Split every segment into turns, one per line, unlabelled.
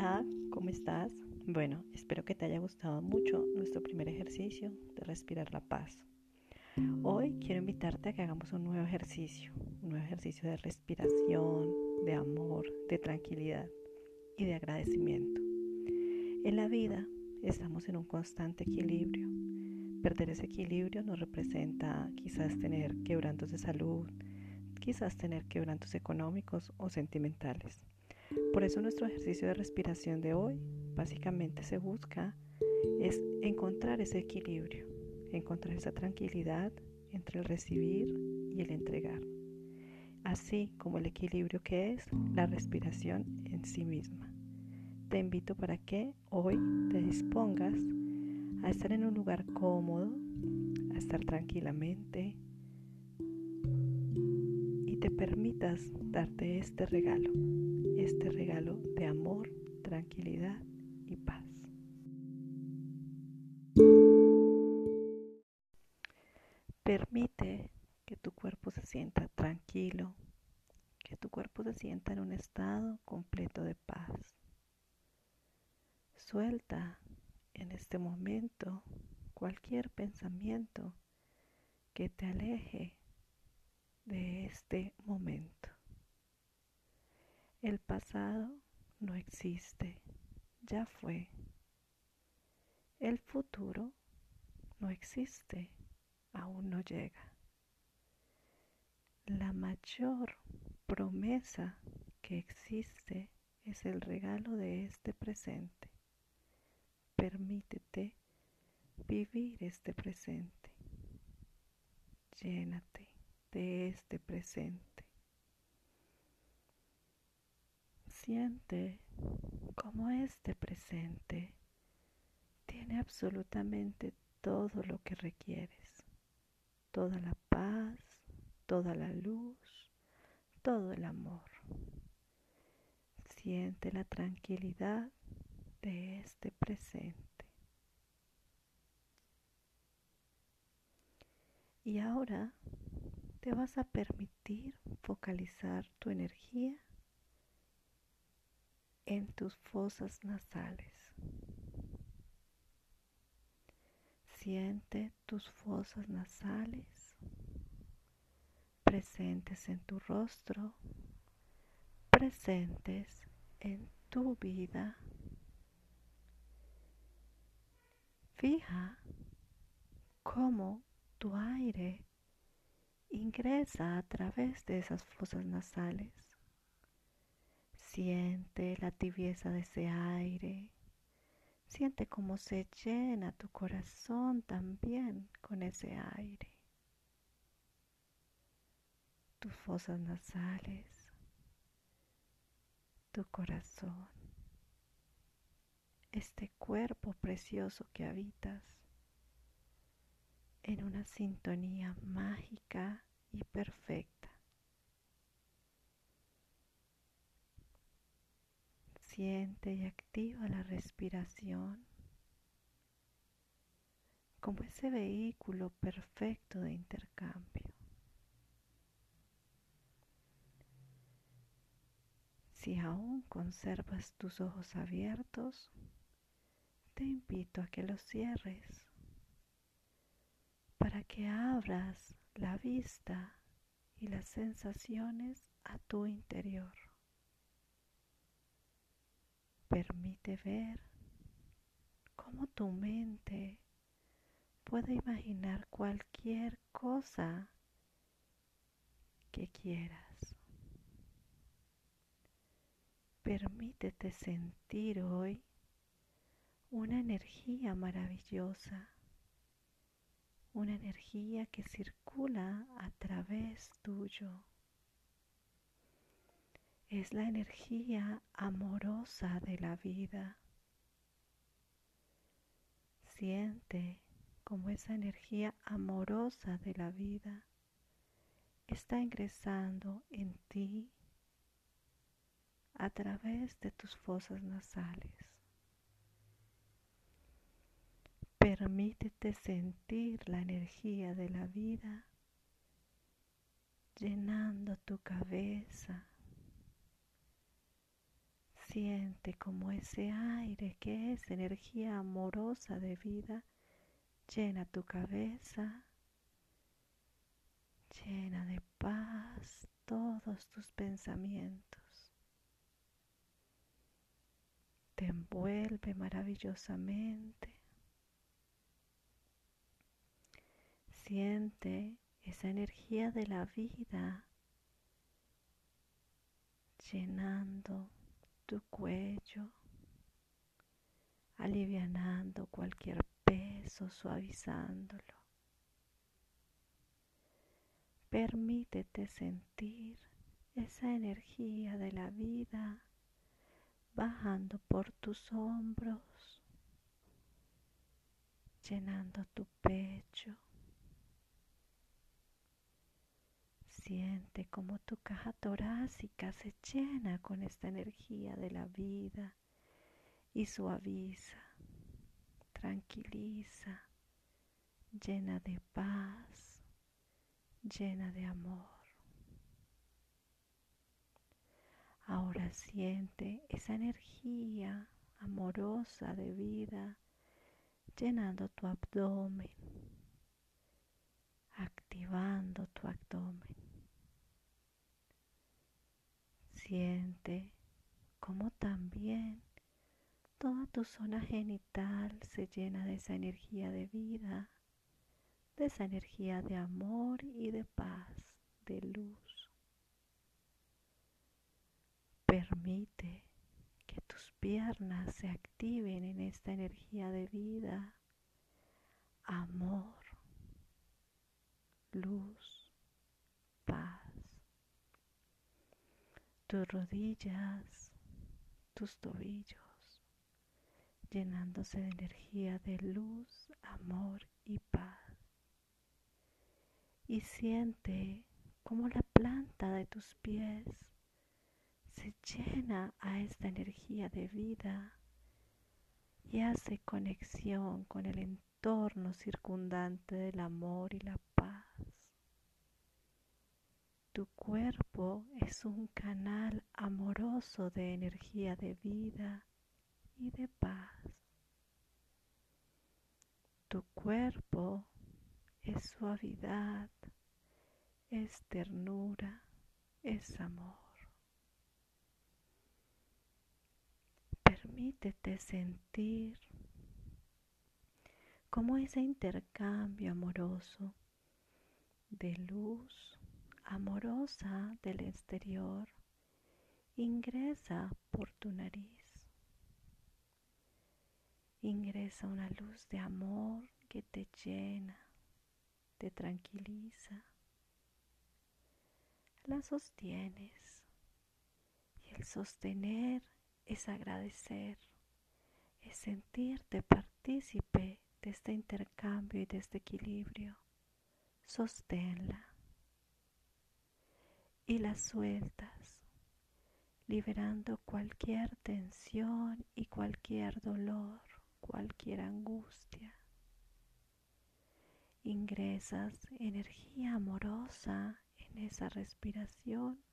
Hola, ¿cómo estás? Bueno, espero que te haya gustado mucho nuestro primer ejercicio de respirar la paz. Hoy quiero invitarte a que hagamos un nuevo ejercicio, un nuevo ejercicio de respiración, de amor, de tranquilidad y de agradecimiento. En la vida estamos en un constante equilibrio. Perder ese equilibrio nos representa quizás tener quebrantos de salud, quizás tener quebrantos económicos o sentimentales. Por eso nuestro ejercicio de respiración de hoy básicamente se busca es encontrar ese equilibrio, encontrar esa tranquilidad entre el recibir y el entregar, así como el equilibrio que es la respiración en sí misma. Te invito para que hoy te dispongas a estar en un lugar cómodo, a estar tranquilamente te permitas darte este regalo este regalo de amor, tranquilidad y paz. Permite que tu cuerpo se sienta tranquilo, que tu cuerpo se sienta en un estado completo de paz. Suelta en este momento cualquier pensamiento que te aleje de este momento. El pasado no existe, ya fue. El futuro no existe, aún no llega. La mayor promesa que existe es el regalo de este presente. Permítete vivir este presente. Llénate de este presente. Siente como este presente tiene absolutamente todo lo que requieres, toda la paz, toda la luz, todo el amor. Siente la tranquilidad de este presente. Y ahora te vas a permitir focalizar tu energía en tus fosas nasales. Siente tus fosas nasales presentes en tu rostro, presentes en tu vida. Fija cómo tu aire ingresa a través de esas fosas nasales Siente la tibieza de ese aire. Siente cómo se llena tu corazón también con ese aire. Tus fosas nasales, tu corazón, este cuerpo precioso que habitas en una sintonía mágica y perfecta. Siente y activa la respiración como ese vehículo perfecto de intercambio. Si aún conservas tus ojos abiertos, te invito a que los cierres que abras la vista y las sensaciones a tu interior. Permite ver cómo tu mente puede imaginar cualquier cosa que quieras. Permítete sentir hoy una energía maravillosa, una energía que circula a través tuyo es la energía amorosa de la vida. Siente como esa energía amorosa de la vida está ingresando en ti a través de tus fosas nasales. Permítete sentir la energía de la vida llenando tu cabeza, Siente como ese aire que es energía amorosa de vida llena tu cabeza, llena de paz todos tus pensamientos. Te envuelve maravillosamente. Siente esa energía de la vida llenando tu cuello, alivianando cualquier peso, suavizándolo. Permítete sentir esa energía de la vida bajando por tus hombros, llenando tu pecho. Siente como tu caja torácica se llena con esta energía de la vida y suaviza, tranquiliza, llena de paz, llena de amor. Ahora siente esa energía amorosa de vida llenando tu abdomen, activando tu abdomen. Siente como también toda tu zona genital se llena de esa energía de vida, de esa energía de amor y de paz, de luz. Permite que tus piernas se activen en esta energía de vida, amor, luz, paz tus rodillas, tus tobillos, llenándose de energía de luz, amor y paz. Y siente como la planta de tus pies se llena a esta energía de vida y hace conexión con el entorno circundante del amor y la tu cuerpo es un canal amoroso de energía de vida y de paz. Tu cuerpo es suavidad, es ternura, es amor. Permítete sentir como ese intercambio amoroso de luz amorosa del exterior ingresa por tu nariz. Ingresa una luz de amor que te llena, te tranquiliza. La sostienes y el sostener es agradecer, es sentirte partícipe de este intercambio y de este equilibrio. Sosténla y las sueltas, liberando cualquier tensión y cualquier dolor, cualquier angustia. Ingresas energía amorosa en esa respiración,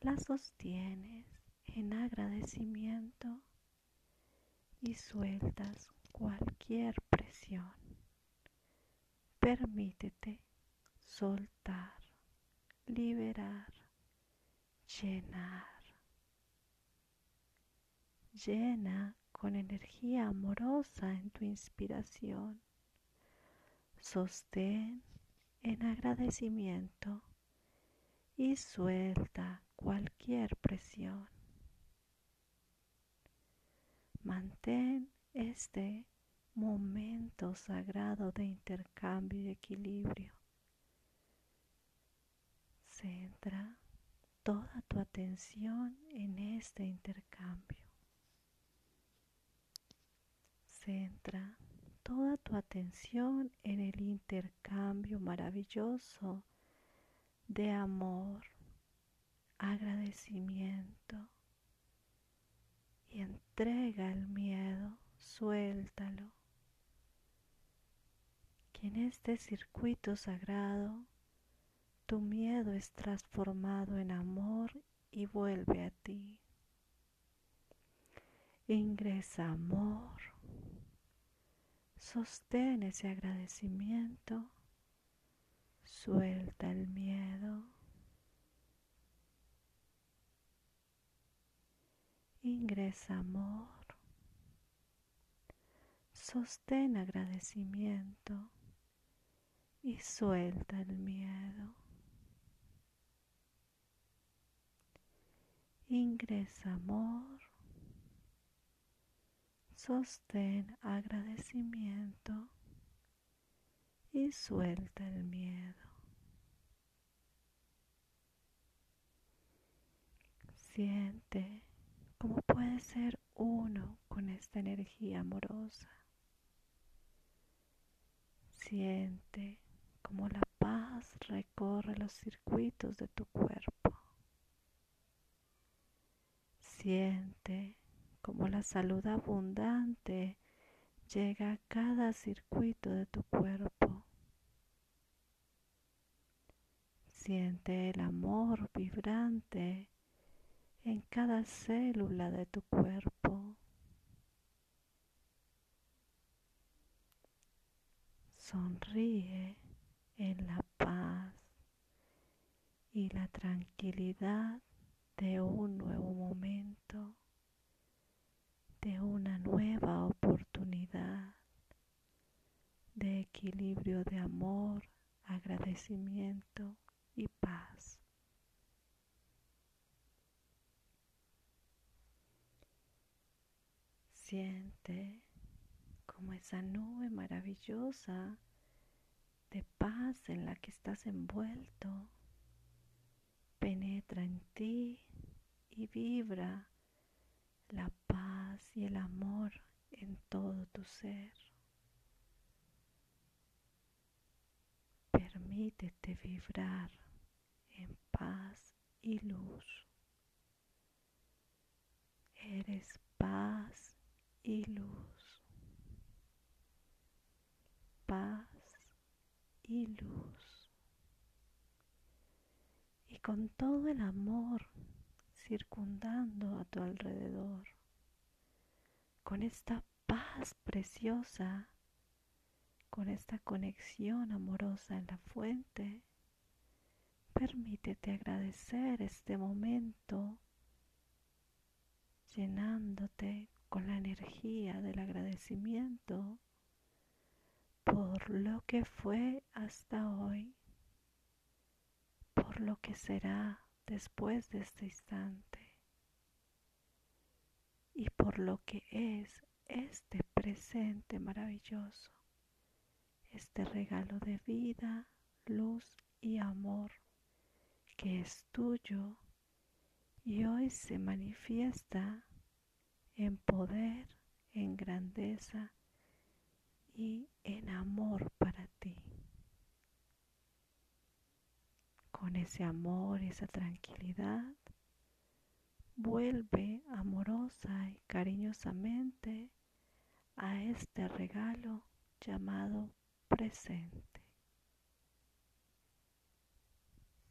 la sostienes en agradecimiento y sueltas cualquier presión. Permítete soltar liberar, llenar. Llena con energía amorosa en tu inspiración. Sostén en agradecimiento y suelta cualquier presión. Mantén este momento sagrado de intercambio y equilibrio Centra toda tu atención en este intercambio. Centra toda tu atención en el intercambio maravilloso de amor, agradecimiento y entrega el miedo, suéltalo. Que en este circuito sagrado tu miedo es transformado en amor y vuelve a ti. Ingresa amor. Sostén ese agradecimiento. Suelta el miedo. Ingresa amor. Sostén agradecimiento y suelta el miedo. Ingresa amor. Sostén agradecimiento y suelta el miedo. Siente cómo puedes ser uno con esta energía amorosa. Siente cómo la paz recorre los circuitos de tu cuerpo. Siente cómo la salud abundante llega a cada circuito de tu cuerpo. Siente el amor vibrante en cada célula de tu cuerpo. Sonríe en la paz y la tranquilidad de un nuevo momento, de una nueva oportunidad de equilibrio de amor, agradecimiento y paz. Siente como esa nube maravillosa de paz en la que estás envuelto penetra en ti vibra la paz y el amor en todo tu ser. Permítete vibrar en paz y luz. Eres paz y luz. Paz y luz. Y con todo el amor circundando a tu alrededor, con esta paz preciosa, con esta conexión amorosa en la fuente, permítete agradecer este momento llenándote con la energía del agradecimiento por lo que fue hasta hoy, por lo que será después de este instante y por lo que es este presente maravilloso, este regalo de vida, luz y amor que es tuyo y hoy se manifiesta en poder, en grandeza y en amor para ti. Con ese amor esa tranquilidad, vuelve amorosa y cariñosamente a este regalo llamado presente.